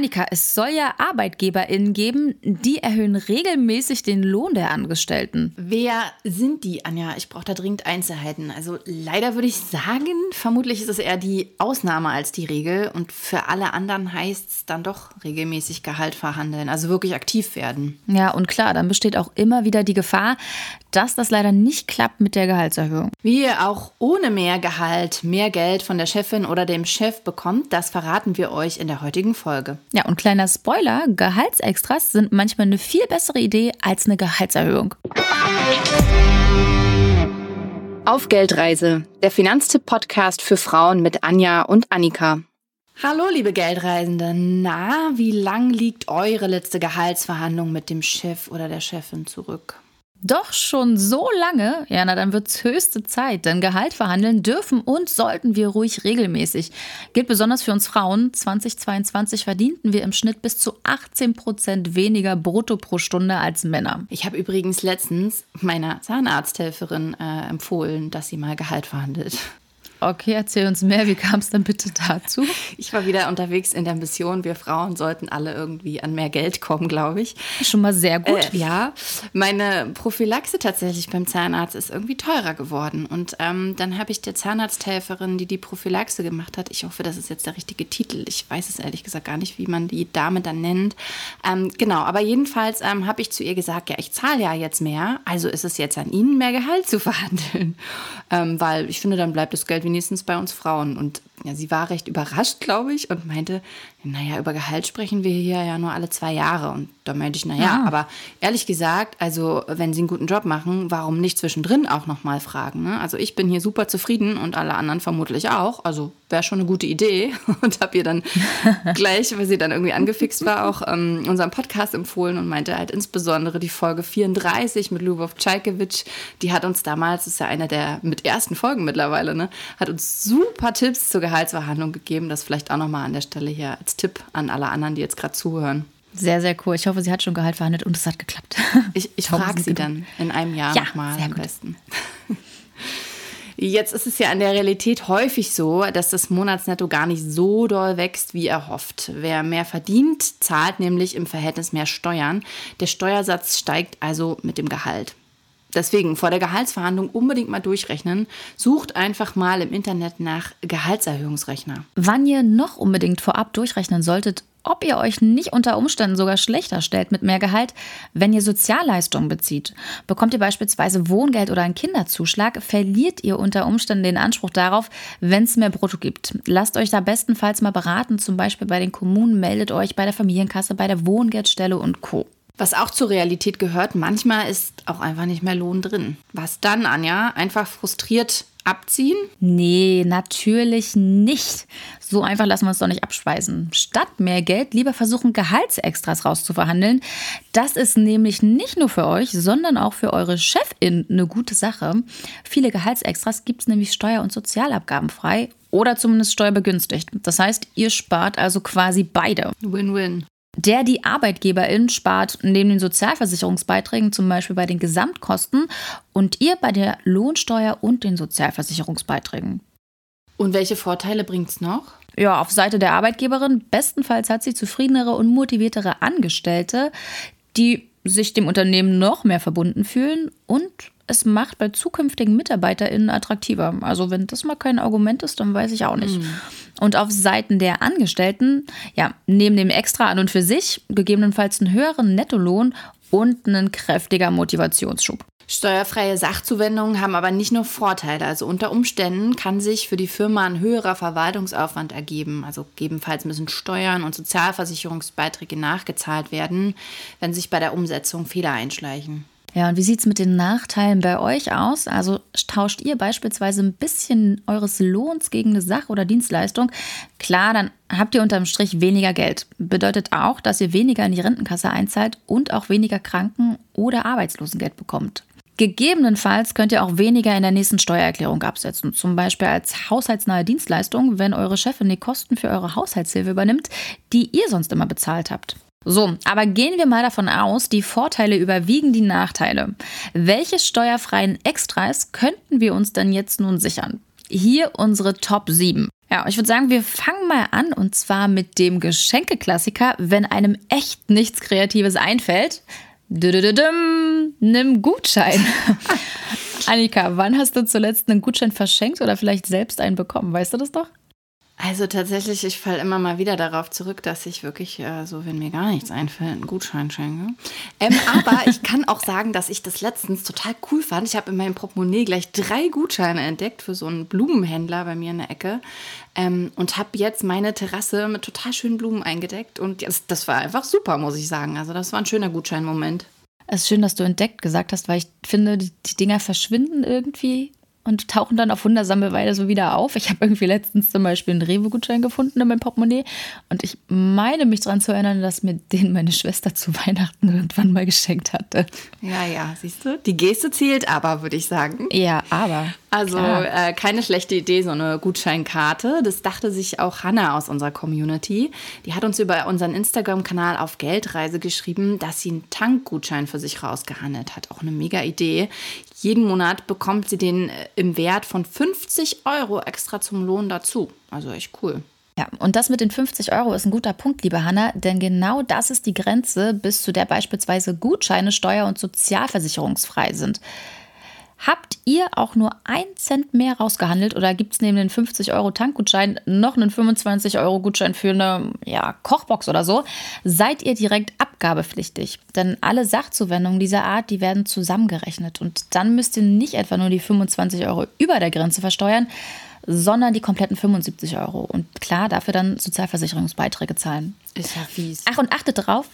Annika, es soll ja ArbeitgeberInnen geben, die erhöhen regelmäßig den Lohn der Angestellten. Wer sind die, Anja? Ich brauche da dringend Einzelheiten. Also leider würde ich sagen, vermutlich ist es eher die Ausnahme als die Regel. Und für alle anderen heißt es dann doch regelmäßig Gehalt verhandeln, also wirklich aktiv werden. Ja, und klar, dann besteht auch immer wieder die Gefahr, dass das leider nicht klappt mit der Gehaltserhöhung. Wie ihr auch ohne mehr Gehalt mehr Geld von der Chefin oder dem Chef bekommt, das verraten wir euch in der heutigen Folge. Ja, und kleiner Spoiler, Gehaltsextras sind manchmal eine viel bessere Idee als eine Gehaltserhöhung. Auf Geldreise, der Finanztipp-Podcast für Frauen mit Anja und Annika. Hallo, liebe Geldreisende. Na, wie lang liegt eure letzte Gehaltsverhandlung mit dem Chef oder der Chefin zurück? Doch schon so lange? Ja, na dann wird's höchste Zeit, denn Gehalt verhandeln dürfen und sollten wir ruhig regelmäßig. Gilt besonders für uns Frauen. 2022 verdienten wir im Schnitt bis zu 18 Prozent weniger brutto pro Stunde als Männer. Ich habe übrigens letztens meiner Zahnarzthelferin äh, empfohlen, dass sie mal Gehalt verhandelt. Okay, erzähl uns mehr. Wie kam es denn bitte dazu? Ich war wieder unterwegs in der Mission. Wir Frauen sollten alle irgendwie an mehr Geld kommen, glaube ich. Schon mal sehr gut. Äh, ja, meine Prophylaxe tatsächlich beim Zahnarzt ist irgendwie teurer geworden. Und ähm, dann habe ich der Zahnarzthelferin, die die Prophylaxe gemacht hat, ich hoffe, das ist jetzt der richtige Titel. Ich weiß es ehrlich gesagt gar nicht, wie man die Dame dann nennt. Ähm, genau, aber jedenfalls ähm, habe ich zu ihr gesagt, ja, ich zahle ja jetzt mehr, also ist es jetzt an Ihnen, mehr Gehalt zu verhandeln. Ähm, weil ich finde, dann bleibt das Geld wenigstens bei uns Frauen. Und ja, sie war recht überrascht, glaube ich, und meinte, naja, über Gehalt sprechen wir hier ja nur alle zwei Jahre. Und da meinte ich, naja, ja. aber ehrlich gesagt, also wenn sie einen guten Job machen, warum nicht zwischendrin auch nochmal fragen? Ne? Also ich bin hier super zufrieden und alle anderen vermutlich auch. Also wäre schon eine gute Idee. Und habe ihr dann gleich, weil sie dann irgendwie angefixt war, auch ähm, unseren Podcast empfohlen und meinte halt insbesondere die Folge 34 mit Lubov Czajkewitsch. Die hat uns damals, das ist ja einer der mit ersten Folgen mittlerweile, ne, hat uns super Tipps zur Gehaltsverhandlung gegeben. Das vielleicht auch nochmal an der Stelle hier als Tipp an alle anderen, die jetzt gerade zuhören. Sehr, sehr cool. Ich hoffe, sie hat schon Gehalt verhandelt und es hat geklappt. Ich, ich frage sie dann in einem Jahr ja, nochmal am besten. Jetzt ist es ja in der Realität häufig so, dass das Monatsnetto gar nicht so doll wächst, wie erhofft. Wer mehr verdient, zahlt nämlich im Verhältnis mehr Steuern. Der Steuersatz steigt also mit dem Gehalt. Deswegen vor der Gehaltsverhandlung unbedingt mal durchrechnen. Sucht einfach mal im Internet nach Gehaltserhöhungsrechner. Wann ihr noch unbedingt vorab durchrechnen solltet, ob ihr euch nicht unter Umständen sogar schlechter stellt mit mehr Gehalt, wenn ihr Sozialleistungen bezieht. Bekommt ihr beispielsweise Wohngeld oder einen Kinderzuschlag, verliert ihr unter Umständen den Anspruch darauf, wenn es mehr Brutto gibt. Lasst euch da bestenfalls mal beraten, zum Beispiel bei den Kommunen, meldet euch bei der Familienkasse, bei der Wohngeldstelle und Co. Was auch zur Realität gehört, manchmal ist auch einfach nicht mehr Lohn drin. Was dann, Anja? Einfach frustriert abziehen? Nee, natürlich nicht. So einfach lassen wir uns doch nicht abspeisen. Statt mehr Geld lieber versuchen, Gehaltsextras rauszuverhandeln. Das ist nämlich nicht nur für euch, sondern auch für eure Chefin eine gute Sache. Viele Gehaltsextras gibt es nämlich steuer- und sozialabgabenfrei oder zumindest steuerbegünstigt. Das heißt, ihr spart also quasi beide. Win-win der die Arbeitgeberin spart neben den Sozialversicherungsbeiträgen zum Beispiel bei den Gesamtkosten und ihr bei der Lohnsteuer und den Sozialversicherungsbeiträgen. Und welche Vorteile bringt es noch? Ja, auf Seite der Arbeitgeberin bestenfalls hat sie zufriedenere und motiviertere Angestellte, die sich dem Unternehmen noch mehr verbunden fühlen und es macht bei zukünftigen MitarbeiterInnen attraktiver. Also wenn das mal kein Argument ist, dann weiß ich auch nicht. Mhm. Und auf Seiten der Angestellten, ja, neben dem Extra an und für sich gegebenenfalls einen höheren Nettolohn und einen kräftiger Motivationsschub. Steuerfreie Sachzuwendungen haben aber nicht nur Vorteile. Also unter Umständen kann sich für die Firma ein höherer Verwaltungsaufwand ergeben. Also gegebenenfalls müssen Steuern und Sozialversicherungsbeiträge nachgezahlt werden, wenn sich bei der Umsetzung Fehler einschleichen. Ja, und wie sieht es mit den Nachteilen bei euch aus? Also tauscht ihr beispielsweise ein bisschen eures Lohns gegen eine Sache oder Dienstleistung? Klar, dann habt ihr unterm Strich weniger Geld. Bedeutet auch, dass ihr weniger in die Rentenkasse einzahlt und auch weniger Kranken- oder Arbeitslosengeld bekommt. Gegebenenfalls könnt ihr auch weniger in der nächsten Steuererklärung absetzen, zum Beispiel als haushaltsnahe Dienstleistung, wenn eure Chefin die Kosten für eure Haushaltshilfe übernimmt, die ihr sonst immer bezahlt habt. So, aber gehen wir mal davon aus, die Vorteile überwiegen die Nachteile. Welche steuerfreien Extras könnten wir uns denn jetzt nun sichern? Hier unsere Top 7. Ja, ich würde sagen, wir fangen mal an und zwar mit dem Geschenkeklassiker, wenn einem echt nichts Kreatives einfällt. Nimm Gutschein. Annika, wann hast du zuletzt einen Gutschein verschenkt oder vielleicht selbst einen bekommen? Weißt du das doch? Also tatsächlich, ich falle immer mal wieder darauf zurück, dass ich wirklich äh, so, wenn mir gar nichts einfällt, einen Gutschein schenke. Ähm, aber ich kann auch sagen, dass ich das letztens total cool fand. Ich habe in meinem Portemonnaie gleich drei Gutscheine entdeckt für so einen Blumenhändler bei mir in der Ecke ähm, und habe jetzt meine Terrasse mit total schönen Blumen eingedeckt. Und das, das war einfach super, muss ich sagen. Also das war ein schöner Gutscheinmoment. Es ist schön, dass du entdeckt gesagt hast, weil ich finde, die, die Dinger verschwinden irgendwie und tauchen dann auf wundersame Weise so wieder auf. Ich habe irgendwie letztens zum Beispiel einen Rewe-Gutschein gefunden in meinem Portemonnaie und ich meine mich daran zu erinnern, dass mir den meine Schwester zu Weihnachten irgendwann mal geschenkt hatte. Ja, ja, siehst du, die Geste zählt aber, würde ich sagen. Ja, aber. Also äh, keine schlechte Idee, so eine Gutscheinkarte. Das dachte sich auch Hannah aus unserer Community. Die hat uns über unseren Instagram-Kanal auf Geldreise geschrieben, dass sie einen Tankgutschein für sich rausgehandelt hat. Auch eine mega Idee. Jeden Monat bekommt sie den äh, im Wert von 50 Euro extra zum Lohn dazu. Also echt cool. Ja, und das mit den 50 Euro ist ein guter Punkt, liebe Hanna, denn genau das ist die Grenze, bis zu der beispielsweise Gutscheine steuer- und sozialversicherungsfrei sind. Habt ihr auch nur einen Cent mehr rausgehandelt oder gibt es neben den 50 Euro Tankgutschein noch einen 25 Euro Gutschein für eine ja, Kochbox oder so, seid ihr direkt abgabepflichtig. Denn alle Sachzuwendungen dieser Art, die werden zusammengerechnet. Und dann müsst ihr nicht etwa nur die 25 Euro über der Grenze versteuern, sondern die kompletten 75 Euro. Und klar, dafür dann Sozialversicherungsbeiträge zahlen. Ist ja fies. Ach, und achtet drauf,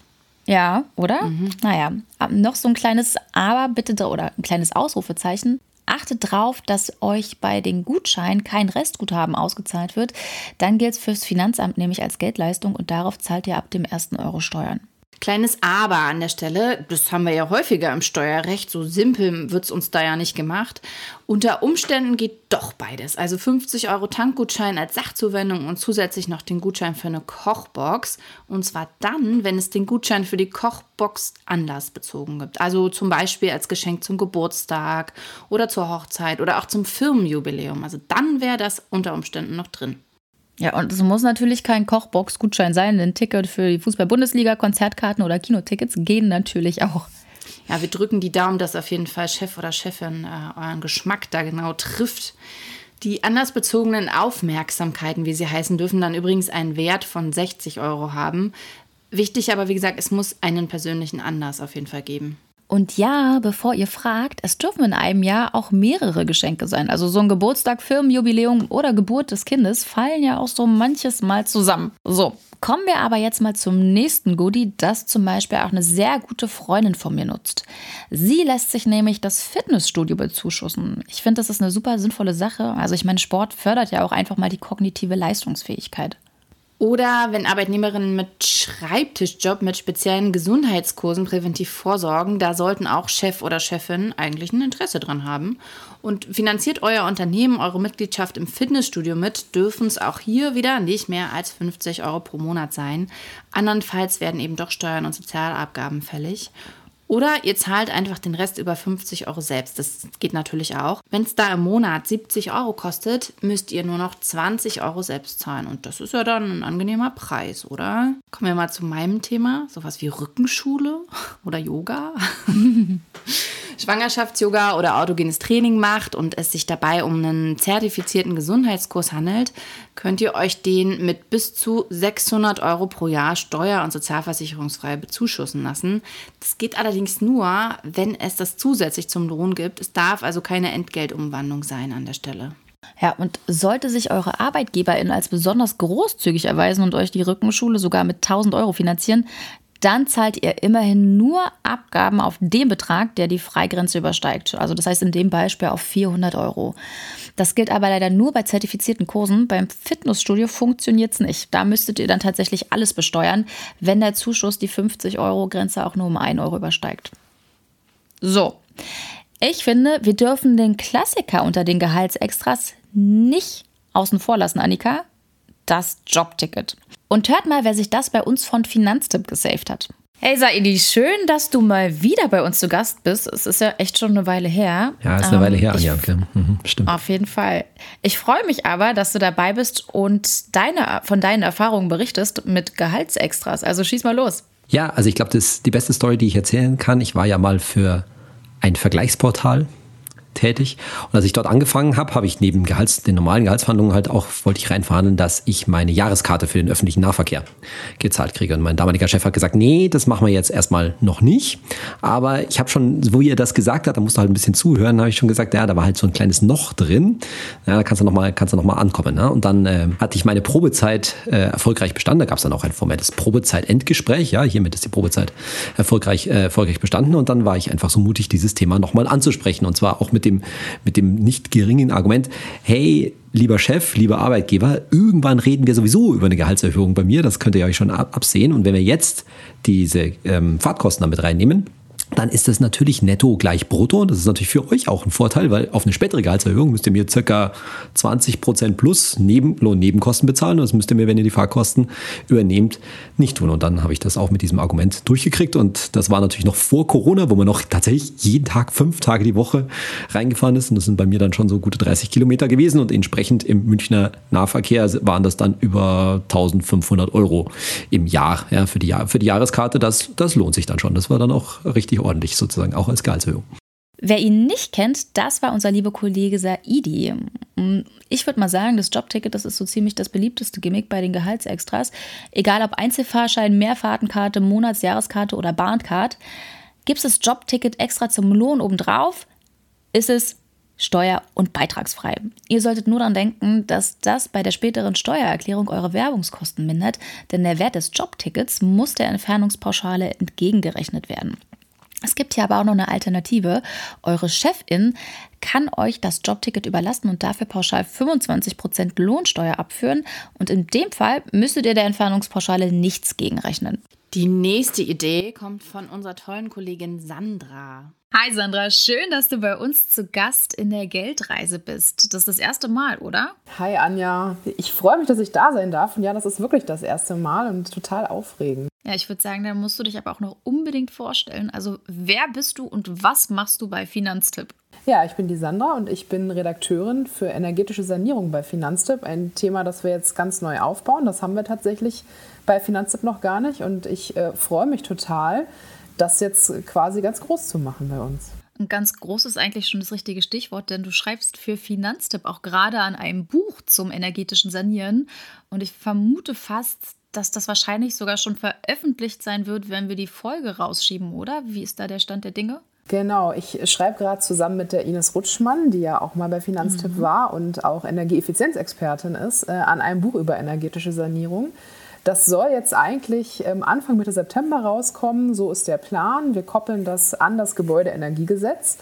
ja, oder? Mhm. Naja, noch so ein kleines Aber bitte oder ein kleines Ausrufezeichen. Achtet darauf, dass euch bei den Gutscheinen kein Restguthaben ausgezahlt wird. Dann gilt es fürs Finanzamt nämlich als Geldleistung und darauf zahlt ihr ab dem ersten Euro Steuern. Kleines Aber an der Stelle, das haben wir ja häufiger im Steuerrecht, so simpel wird es uns da ja nicht gemacht. Unter Umständen geht doch beides. Also 50 Euro Tankgutschein als Sachzuwendung und zusätzlich noch den Gutschein für eine Kochbox. Und zwar dann, wenn es den Gutschein für die Kochbox anlassbezogen gibt. Also zum Beispiel als Geschenk zum Geburtstag oder zur Hochzeit oder auch zum Firmenjubiläum. Also dann wäre das unter Umständen noch drin. Ja, und es muss natürlich kein Kochbox-Gutschein sein, denn Ticket für die Fußball-Bundesliga, Konzertkarten oder Kinotickets gehen natürlich auch. Ja, wir drücken die Daumen, dass auf jeden Fall Chef oder Chefin äh, euren Geschmack da genau trifft. Die andersbezogenen Aufmerksamkeiten, wie sie heißen, dürfen dann übrigens einen Wert von 60 Euro haben. Wichtig aber, wie gesagt, es muss einen persönlichen Anlass auf jeden Fall geben. Und ja, bevor ihr fragt, es dürfen in einem Jahr auch mehrere Geschenke sein. Also so ein Geburtstag, Firmenjubiläum oder Geburt des Kindes fallen ja auch so manches Mal zusammen. So, kommen wir aber jetzt mal zum nächsten Goodie, das zum Beispiel auch eine sehr gute Freundin von mir nutzt. Sie lässt sich nämlich das Fitnessstudio bezuschussen. Ich finde, das ist eine super sinnvolle Sache. Also ich meine, Sport fördert ja auch einfach mal die kognitive Leistungsfähigkeit. Oder wenn Arbeitnehmerinnen mit Schreibtischjob mit speziellen Gesundheitskursen präventiv vorsorgen, da sollten auch Chef oder Chefin eigentlich ein Interesse dran haben. Und finanziert euer Unternehmen eure Mitgliedschaft im Fitnessstudio mit, dürfen es auch hier wieder nicht mehr als 50 Euro pro Monat sein. Andernfalls werden eben doch Steuern und Sozialabgaben fällig. Oder ihr zahlt einfach den Rest über 50 Euro selbst. Das geht natürlich auch. Wenn es da im Monat 70 Euro kostet, müsst ihr nur noch 20 Euro selbst zahlen. Und das ist ja dann ein angenehmer Preis, oder? Kommen wir mal zu meinem Thema. Sowas wie Rückenschule oder Yoga. Schwangerschafts-Yoga oder autogenes Training macht und es sich dabei um einen zertifizierten Gesundheitskurs handelt, könnt ihr euch den mit bis zu 600 Euro pro Jahr steuer- und sozialversicherungsfrei bezuschussen lassen. Das geht allerdings nur, wenn es das zusätzlich zum Lohn gibt. Es darf also keine Entgeltumwandlung sein an der Stelle. Ja, und sollte sich eure Arbeitgeberin als besonders großzügig erweisen und euch die Rückenschule sogar mit 1000 Euro finanzieren, dann zahlt ihr immerhin nur Abgaben auf den Betrag, der die Freigrenze übersteigt. Also das heißt in dem Beispiel auf 400 Euro. Das gilt aber leider nur bei zertifizierten Kursen. Beim Fitnessstudio funktioniert es nicht. Da müsstet ihr dann tatsächlich alles besteuern, wenn der Zuschuss die 50 Euro Grenze auch nur um 1 Euro übersteigt. So, ich finde, wir dürfen den Klassiker unter den Gehaltsextras nicht außen vor lassen, Annika das Jobticket. Und hört mal, wer sich das bei uns von Finanztipp gesaved hat. Hey Saidi, schön, dass du mal wieder bei uns zu Gast bist. Es ist ja echt schon eine Weile her. Ja, ist eine ähm, Weile her, Anja. Mhm, stimmt. Auf jeden Fall. Ich freue mich aber, dass du dabei bist und deine, von deinen Erfahrungen berichtest mit Gehaltsextras. Also schieß mal los. Ja, also ich glaube, das ist die beste Story, die ich erzählen kann. Ich war ja mal für ein Vergleichsportal tätig. Und als ich dort angefangen habe, habe ich neben Gehalts, den normalen Gehaltsverhandlungen halt auch, wollte ich reinverhandeln, dass ich meine Jahreskarte für den öffentlichen Nahverkehr gezahlt kriege. Und mein damaliger Chef hat gesagt, nee, das machen wir jetzt erstmal noch nicht. Aber ich habe schon, wo ihr das gesagt hat, da musst du halt ein bisschen zuhören, habe ich schon gesagt, ja, da war halt so ein kleines Noch drin. Ja, da kannst du nochmal, noch ankommen. Ne? Und dann äh, hatte ich meine Probezeit äh, erfolgreich bestanden. Da gab es dann auch ein formelles Probezeit-Endgespräch. Ja, hiermit ist die Probezeit erfolgreich, äh, erfolgreich bestanden. Und dann war ich einfach so mutig, dieses Thema nochmal anzusprechen. Und zwar auch mit dem, mit dem nicht geringen Argument, hey, lieber Chef, lieber Arbeitgeber, irgendwann reden wir sowieso über eine Gehaltserhöhung bei mir, das könnt ihr euch schon absehen. Und wenn wir jetzt diese ähm, Fahrtkosten damit reinnehmen, dann ist das natürlich netto gleich brutto. Das ist natürlich für euch auch ein Vorteil, weil auf eine spätere Gehaltserhöhung müsst ihr mir circa 20 Prozent plus Nebenlohn, Nebenkosten bezahlen. Das müsst ihr mir, wenn ihr die Fahrkosten übernehmt, nicht tun. Und dann habe ich das auch mit diesem Argument durchgekriegt. Und das war natürlich noch vor Corona, wo man noch tatsächlich jeden Tag, fünf Tage die Woche reingefahren ist. Und das sind bei mir dann schon so gute 30 Kilometer gewesen. Und entsprechend im Münchner Nahverkehr waren das dann über 1500 Euro im Jahr. Ja, für die, für die Jahreskarte, das, das lohnt sich dann schon. Das war dann auch richtig richtig ordentlich sozusagen, auch als Gehaltserhöhung. Wer ihn nicht kennt, das war unser lieber Kollege Saidi. Ich würde mal sagen, das Jobticket, das ist so ziemlich das beliebteste Gimmick bei den Gehaltsextras. Egal ob Einzelfahrschein, Mehrfahrtenkarte, Monatsjahreskarte oder Bahncard. Gibt es das Jobticket extra zum Lohn obendrauf, ist es steuer- und beitragsfrei. Ihr solltet nur daran denken, dass das bei der späteren Steuererklärung eure Werbungskosten mindert, denn der Wert des Jobtickets muss der Entfernungspauschale entgegengerechnet werden. Es gibt hier aber auch noch eine Alternative. Eure Chefin kann euch das Jobticket überlassen und dafür pauschal 25% Lohnsteuer abführen. Und in dem Fall müsstet ihr der Entfernungspauschale nichts gegenrechnen. Die nächste Idee kommt von unserer tollen Kollegin Sandra. Hi Sandra, schön, dass du bei uns zu Gast in der Geldreise bist. Das ist das erste Mal, oder? Hi Anja, ich freue mich, dass ich da sein darf. Und ja, das ist wirklich das erste Mal und total aufregend. Ja, ich würde sagen, da musst du dich aber auch noch unbedingt vorstellen. Also, wer bist du und was machst du bei Finanztipp? Ja, ich bin die Sandra und ich bin Redakteurin für energetische Sanierung bei Finanztipp. Ein Thema, das wir jetzt ganz neu aufbauen. Das haben wir tatsächlich bei Finanztipp noch gar nicht. Und ich äh, freue mich total, das jetzt quasi ganz groß zu machen bei uns. Und ganz groß ist eigentlich schon das richtige Stichwort, denn du schreibst für Finanztipp auch gerade an einem Buch zum energetischen Sanieren. Und ich vermute fast, dass das wahrscheinlich sogar schon veröffentlicht sein wird, wenn wir die Folge rausschieben, oder? Wie ist da der Stand der Dinge? Genau, ich schreibe gerade zusammen mit der Ines Rutschmann, die ja auch mal bei Finanztipp mhm. war und auch Energieeffizienzexpertin ist, äh, an einem Buch über energetische Sanierung. Das soll jetzt eigentlich ähm, Anfang Mitte September rauskommen, so ist der Plan. Wir koppeln das an das Gebäudeenergiegesetz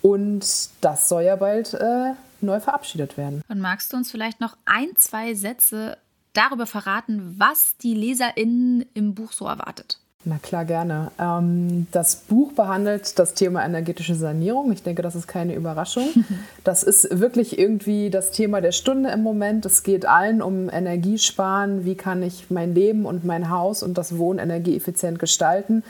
und das soll ja bald äh, neu verabschiedet werden. Und magst du uns vielleicht noch ein, zwei Sätze darüber verraten, was die LeserInnen im Buch so erwartet? Na klar, gerne. Ähm, das Buch behandelt das Thema energetische Sanierung. Ich denke, das ist keine Überraschung. Das ist wirklich irgendwie das Thema der Stunde im Moment. Es geht allen um Energiesparen. Wie kann ich mein Leben und mein Haus und das Wohnen energieeffizient gestalten?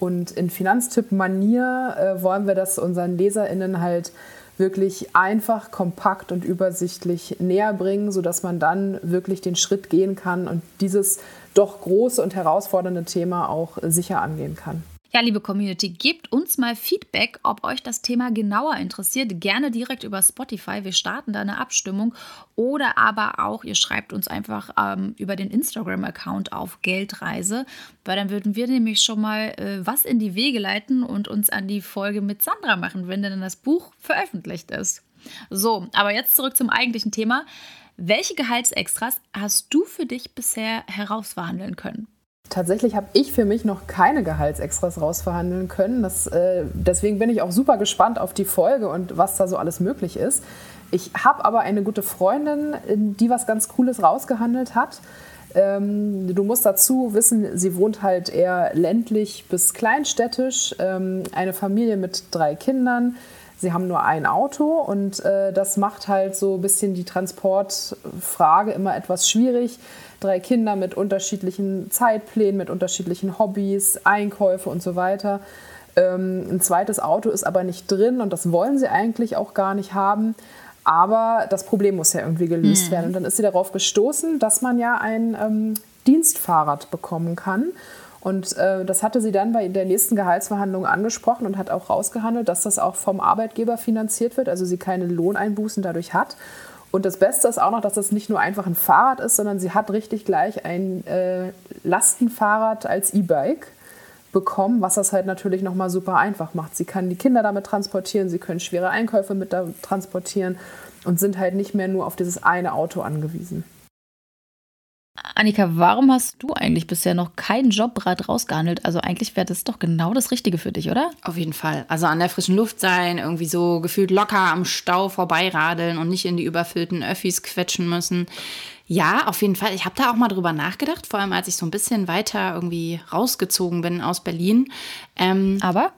Und in Finanztipp-Manier äh, wollen wir das unseren LeserInnen halt wirklich einfach, kompakt und übersichtlich näher bringen, sodass man dann wirklich den Schritt gehen kann und dieses doch große und herausfordernde Thema auch sicher angehen kann. Ja, liebe Community, gebt uns mal Feedback, ob euch das Thema genauer interessiert. Gerne direkt über Spotify. Wir starten da eine Abstimmung. Oder aber auch, ihr schreibt uns einfach ähm, über den Instagram-Account auf Geldreise, weil dann würden wir nämlich schon mal äh, was in die Wege leiten und uns an die Folge mit Sandra machen, wenn dann das Buch veröffentlicht ist. So, aber jetzt zurück zum eigentlichen Thema. Welche Gehaltsextras hast du für dich bisher herausverhandeln können? Tatsächlich habe ich für mich noch keine Gehaltsextras rausverhandeln können. Das, äh, deswegen bin ich auch super gespannt auf die Folge und was da so alles möglich ist. Ich habe aber eine gute Freundin, die was ganz Cooles rausgehandelt hat. Ähm, du musst dazu wissen, sie wohnt halt eher ländlich bis kleinstädtisch. Ähm, eine Familie mit drei Kindern Sie haben nur ein Auto und äh, das macht halt so ein bisschen die Transportfrage immer etwas schwierig. Drei Kinder mit unterschiedlichen Zeitplänen, mit unterschiedlichen Hobbys, Einkäufe und so weiter. Ähm, ein zweites Auto ist aber nicht drin und das wollen sie eigentlich auch gar nicht haben. Aber das Problem muss ja irgendwie gelöst mhm. werden. Und dann ist sie darauf gestoßen, dass man ja ein ähm, Dienstfahrrad bekommen kann. Und äh, das hatte sie dann bei der nächsten Gehaltsverhandlung angesprochen und hat auch rausgehandelt, dass das auch vom Arbeitgeber finanziert wird, also sie keine Lohneinbußen dadurch hat. Und das Beste ist auch noch, dass das nicht nur einfach ein Fahrrad ist, sondern sie hat richtig gleich ein äh, Lastenfahrrad als E-Bike bekommen, was das halt natürlich nochmal super einfach macht. Sie kann die Kinder damit transportieren, sie können schwere Einkäufe mit transportieren und sind halt nicht mehr nur auf dieses eine Auto angewiesen. Annika, warum hast du eigentlich bisher noch keinen Jobrat rausgehandelt? Also eigentlich wäre das doch genau das Richtige für dich, oder? Auf jeden Fall. Also an der frischen Luft sein, irgendwie so gefühlt locker am Stau vorbeiradeln und nicht in die überfüllten Öffis quetschen müssen. Ja, auf jeden Fall. Ich habe da auch mal drüber nachgedacht, vor allem als ich so ein bisschen weiter irgendwie rausgezogen bin aus Berlin. Ähm, Aber?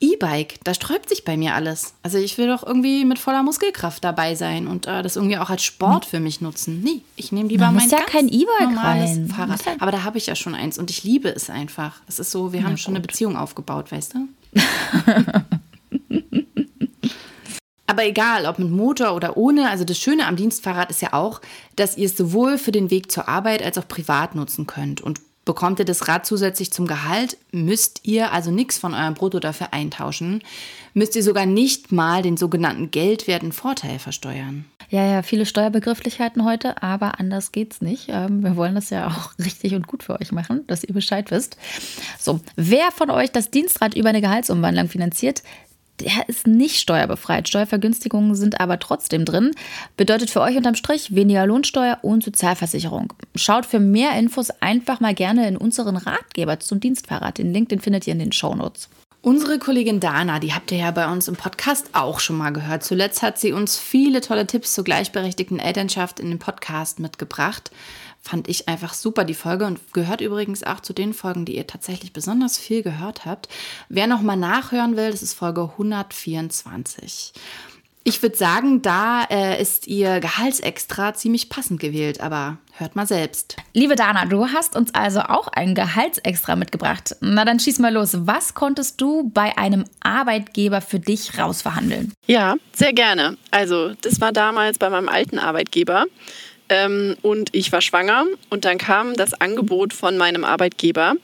E-Bike, da sträubt sich bei mir alles. Also ich will doch irgendwie mit voller Muskelkraft dabei sein und äh, das irgendwie auch als Sport für mich nutzen. Nee, ich nehme lieber mein ja kein E-Bike rein. Fahrrad. Aber da habe ich ja schon eins und ich liebe es einfach. Es ist so, wir haben schon eine Beziehung aufgebaut, weißt du? Aber egal, ob mit Motor oder ohne, also das Schöne am Dienstfahrrad ist ja auch, dass ihr es sowohl für den Weg zur Arbeit als auch privat nutzen könnt. Und Bekommt ihr das Rad zusätzlich zum Gehalt, müsst ihr also nichts von eurem Brutto dafür eintauschen, müsst ihr sogar nicht mal den sogenannten geldwerten Vorteil versteuern. Ja, ja, viele Steuerbegrifflichkeiten heute, aber anders geht's nicht. Ähm, wir wollen das ja auch richtig und gut für euch machen, dass ihr Bescheid wisst. So, wer von euch das Dienstrad über eine Gehaltsumwandlung finanziert, der ist nicht steuerbefreit. Steuervergünstigungen sind aber trotzdem drin. Bedeutet für euch unterm Strich weniger Lohnsteuer und Sozialversicherung. Schaut für mehr Infos einfach mal gerne in unseren Ratgeber zum Dienstfahrrad. Den Link, den findet ihr in den Shownotes. Unsere Kollegin Dana, die habt ihr ja bei uns im Podcast auch schon mal gehört. Zuletzt hat sie uns viele tolle Tipps zur gleichberechtigten Elternschaft in den Podcast mitgebracht fand ich einfach super, die Folge und gehört übrigens auch zu den Folgen, die ihr tatsächlich besonders viel gehört habt. Wer nochmal nachhören will, das ist Folge 124. Ich würde sagen, da äh, ist ihr Gehaltsextra ziemlich passend gewählt, aber hört mal selbst. Liebe Dana, du hast uns also auch ein Gehaltsextra mitgebracht. Na dann schieß mal los. Was konntest du bei einem Arbeitgeber für dich rausverhandeln? Ja, sehr gerne. Also, das war damals bei meinem alten Arbeitgeber. Ähm, und ich war schwanger und dann kam das Angebot von meinem Arbeitgeber,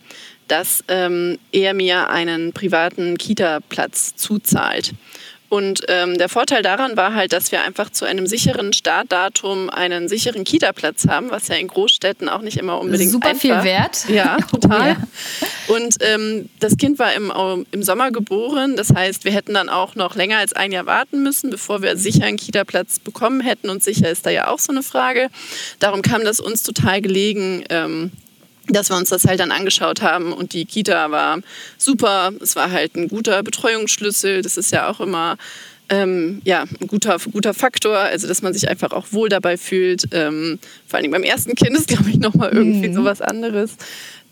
dass ähm, er mir einen privaten Kita-Platz zuzahlt. Und ähm, der Vorteil daran war halt, dass wir einfach zu einem sicheren Startdatum einen sicheren Kita-Platz haben, was ja in Großstädten auch nicht immer unbedingt Super einfach. viel wert. Ja, total. Oh, ja. Und ähm, das Kind war im, im Sommer geboren. Das heißt, wir hätten dann auch noch länger als ein Jahr warten müssen, bevor wir sicher einen Kita-Platz bekommen hätten. Und sicher ist da ja auch so eine Frage. Darum kam das uns total gelegen, ähm, dass wir uns das halt dann angeschaut haben und die Kita war super. Es war halt ein guter Betreuungsschlüssel. Das ist ja auch immer ähm, ja, ein guter, guter Faktor, also dass man sich einfach auch wohl dabei fühlt. Ähm, vor allem beim ersten Kind ist, glaube ich, nochmal irgendwie mhm. so was anderes.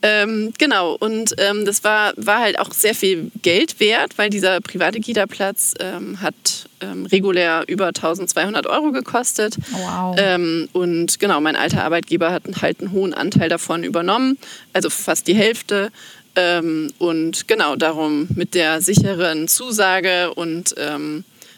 Ähm, genau, und ähm, das war, war halt auch sehr viel Geld wert, weil dieser private Kita-Platz ähm, hat ähm, regulär über 1200 Euro gekostet. Wow. Ähm, und genau, mein alter Arbeitgeber hat halt einen hohen Anteil davon übernommen, also fast die Hälfte. Ähm, und genau darum mit der sicheren Zusage und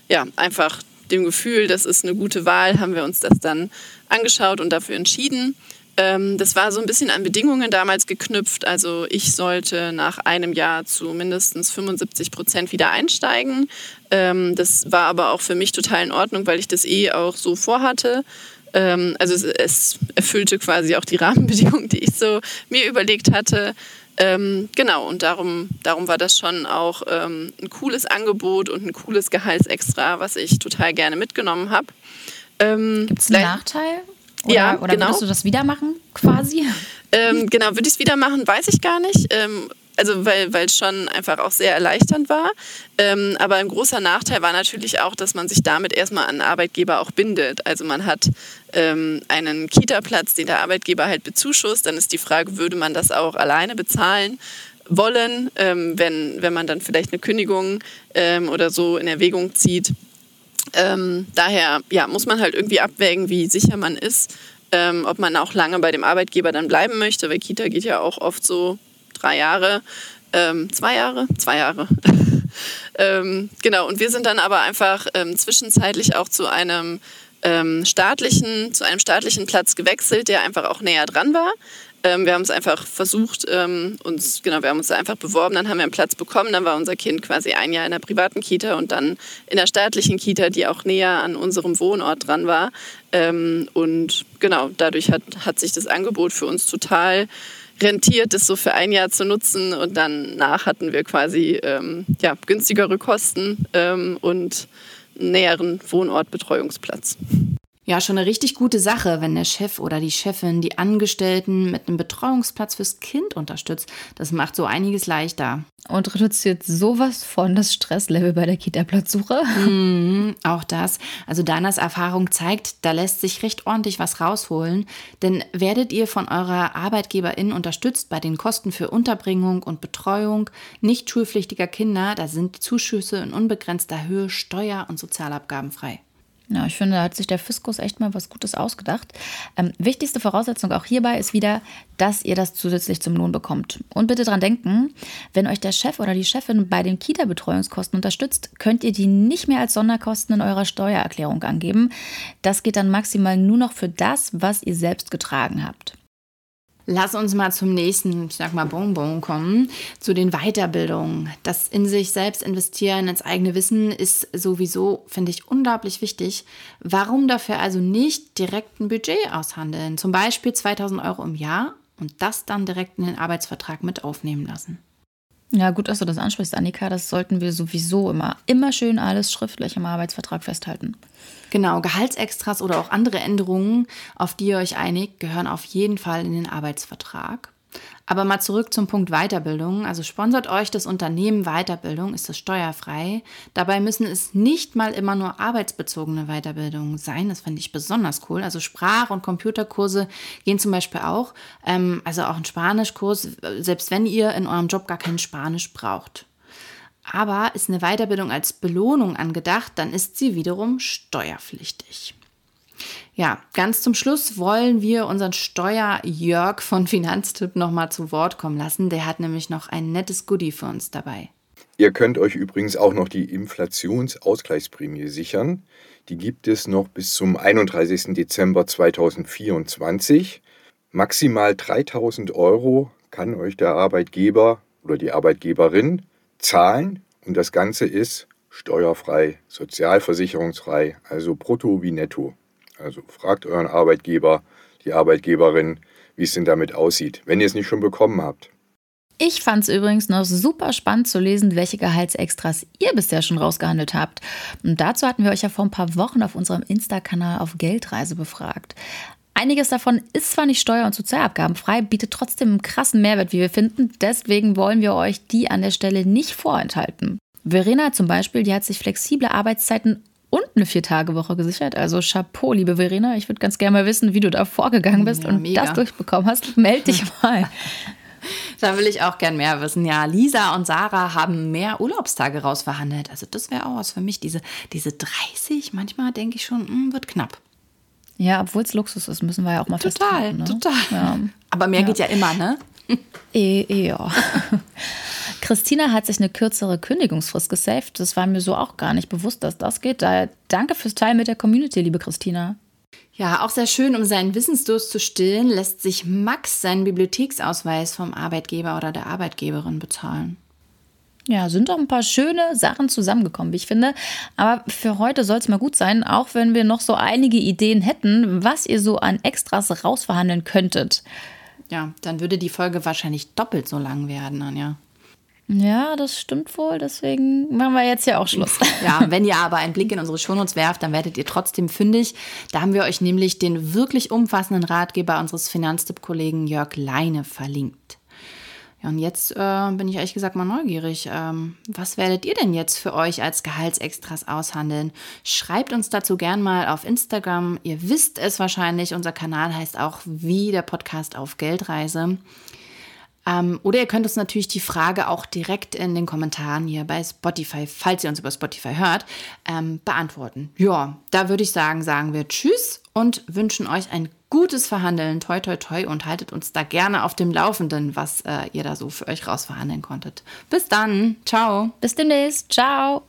ja, einfach dem Gefühl, das ist eine gute Wahl, haben wir uns das dann angeschaut und dafür entschieden. Ähm, das war so ein bisschen an Bedingungen damals geknüpft. Also ich sollte nach einem Jahr zu mindestens 75 Prozent wieder einsteigen. Ähm, das war aber auch für mich total in Ordnung, weil ich das eh auch so vorhatte. Ähm, also es, es, erfüllte quasi auch die Rahmenbedingungen, die ich so mir überlegt hatte. Ähm, genau, und darum, darum war das schon auch ähm, ein cooles Angebot und ein cooles Gehaltsextra, was ich total gerne mitgenommen habe. Ähm, Gibt es einen Nachteil? Oder, ja, oder genau. würdest du das wieder machen, quasi? Ähm, genau, würde ich es wieder machen, weiß ich gar nicht. Ähm, also weil es schon einfach auch sehr erleichternd war. Ähm, aber ein großer Nachteil war natürlich auch, dass man sich damit erstmal an Arbeitgeber auch bindet. Also man hat ähm, einen Kita-Platz, den der Arbeitgeber halt bezuschusst. Dann ist die Frage, würde man das auch alleine bezahlen? wollen, ähm, wenn, wenn man dann vielleicht eine Kündigung ähm, oder so in Erwägung zieht. Ähm, daher ja, muss man halt irgendwie abwägen, wie sicher man ist, ähm, ob man auch lange bei dem Arbeitgeber dann bleiben möchte, weil Kita geht ja auch oft so drei Jahre, ähm, zwei Jahre, zwei Jahre. Ähm, genau, und wir sind dann aber einfach zwischenzeitlich auch zu einem staatlichen, zu einem staatlichen Platz gewechselt, der einfach auch näher dran war. Ähm, wir haben es einfach versucht, ähm, uns, genau, wir haben uns einfach beworben, dann haben wir einen Platz bekommen, dann war unser Kind quasi ein Jahr in der privaten Kita und dann in der staatlichen Kita, die auch näher an unserem Wohnort dran war. Ähm, und genau, dadurch hat, hat sich das Angebot für uns total rentiert, das so für ein Jahr zu nutzen und danach hatten wir quasi ähm, ja, günstigere Kosten ähm, und näheren Wohnortbetreuungsplatz. Ja, schon eine richtig gute Sache, wenn der Chef oder die Chefin die Angestellten mit einem Betreuungsplatz fürs Kind unterstützt. Das macht so einiges leichter. Und reduziert sowas von das Stresslevel bei der Kita-Platzsuche? Mhm, auch das. Also Danas Erfahrung zeigt, da lässt sich recht ordentlich was rausholen. Denn werdet ihr von eurer Arbeitgeberin unterstützt bei den Kosten für Unterbringung und Betreuung nicht schulpflichtiger Kinder, da sind Zuschüsse in unbegrenzter Höhe steuer- und sozialabgabenfrei. Ja, ich finde, da hat sich der Fiskus echt mal was Gutes ausgedacht. Ähm, wichtigste Voraussetzung auch hierbei ist wieder, dass ihr das zusätzlich zum Lohn bekommt. Und bitte dran denken, wenn euch der Chef oder die Chefin bei den Kita-Betreuungskosten unterstützt, könnt ihr die nicht mehr als Sonderkosten in eurer Steuererklärung angeben. Das geht dann maximal nur noch für das, was ihr selbst getragen habt. Lass uns mal zum nächsten, ich sag mal, Bonbon kommen, zu den Weiterbildungen. Das in sich selbst investieren, ins eigene Wissen ist sowieso, finde ich, unglaublich wichtig. Warum dafür also nicht direkt ein Budget aushandeln? Zum Beispiel 2000 Euro im Jahr und das dann direkt in den Arbeitsvertrag mit aufnehmen lassen. Ja, gut, dass du das ansprichst, Annika. Das sollten wir sowieso immer, immer schön alles schriftlich im Arbeitsvertrag festhalten. Genau, Gehaltsextras oder auch andere Änderungen, auf die ihr euch einigt, gehören auf jeden Fall in den Arbeitsvertrag. Aber mal zurück zum Punkt Weiterbildung. Also sponsert euch das Unternehmen Weiterbildung, ist das steuerfrei. Dabei müssen es nicht mal immer nur arbeitsbezogene Weiterbildungen sein. Das finde ich besonders cool. Also Sprach- und Computerkurse gehen zum Beispiel auch. Ähm, also auch ein Spanischkurs, selbst wenn ihr in eurem Job gar kein Spanisch braucht. Aber ist eine Weiterbildung als Belohnung angedacht, dann ist sie wiederum steuerpflichtig. Ja, ganz zum Schluss wollen wir unseren Steuer-Jörg von Finanztipp nochmal zu Wort kommen lassen. Der hat nämlich noch ein nettes Goodie für uns dabei. Ihr könnt euch übrigens auch noch die Inflationsausgleichsprämie sichern. Die gibt es noch bis zum 31. Dezember 2024. Maximal 3000 Euro kann euch der Arbeitgeber oder die Arbeitgeberin zahlen und das Ganze ist steuerfrei, sozialversicherungsfrei, also brutto wie netto. Also fragt euren Arbeitgeber, die Arbeitgeberin, wie es denn damit aussieht, wenn ihr es nicht schon bekommen habt. Ich fand es übrigens noch super spannend zu lesen, welche Gehaltsextras ihr bisher schon rausgehandelt habt. Und dazu hatten wir euch ja vor ein paar Wochen auf unserem Insta-Kanal auf Geldreise befragt. Einiges davon ist zwar nicht steuer- und sozialabgabenfrei, bietet trotzdem einen krassen Mehrwert, wie wir finden. Deswegen wollen wir euch die an der Stelle nicht vorenthalten. Verena zum Beispiel, die hat sich flexible Arbeitszeiten und eine Vier-Tage-Woche gesichert. Also Chapeau, liebe Verena. Ich würde ganz gerne mal wissen, wie du da vorgegangen bist ja, und mega. das durchbekommen hast. Meld dich mal. Da will ich auch gern mehr wissen. Ja, Lisa und Sarah haben mehr Urlaubstage rausverhandelt. Also das wäre auch was für mich. Diese, diese 30, manchmal denke ich schon, mh, hm, wird knapp. Ja, obwohl es Luxus ist, müssen wir ja auch mal total, festhalten. Ne? Total, ja. Aber mehr ja. geht ja immer, ne? E, ja. Christina hat sich eine kürzere Kündigungsfrist gesaved. Das war mir so auch gar nicht bewusst, dass das geht. Daher danke fürs Teil mit der Community, liebe Christina. Ja, auch sehr schön, um seinen Wissensdurst zu stillen, lässt sich Max seinen Bibliotheksausweis vom Arbeitgeber oder der Arbeitgeberin bezahlen. Ja, sind doch ein paar schöne Sachen zusammengekommen, wie ich finde. Aber für heute soll es mal gut sein, auch wenn wir noch so einige Ideen hätten, was ihr so an Extras rausverhandeln könntet. Ja, dann würde die Folge wahrscheinlich doppelt so lang werden, Anja. Ja, das stimmt wohl. Deswegen machen wir jetzt ja auch Schluss. Ja, wenn ihr aber einen Blick in unsere Shownotes werft, dann werdet ihr trotzdem fündig. Da haben wir euch nämlich den wirklich umfassenden Ratgeber unseres Finanztipp-Kollegen Jörg Leine verlinkt. Ja, und jetzt äh, bin ich ehrlich gesagt mal neugierig. Ähm, was werdet ihr denn jetzt für euch als Gehaltsextras aushandeln? Schreibt uns dazu gern mal auf Instagram. Ihr wisst es wahrscheinlich, unser Kanal heißt auch wie der Podcast auf Geldreise. Ähm, oder ihr könnt uns natürlich die Frage auch direkt in den Kommentaren hier bei Spotify, falls ihr uns über Spotify hört, ähm, beantworten. Ja, da würde ich sagen, sagen wir Tschüss und wünschen euch ein gutes Verhandeln. Toi, toi, toi und haltet uns da gerne auf dem Laufenden, was äh, ihr da so für euch rausverhandeln konntet. Bis dann. Ciao. Bis demnächst. Ciao.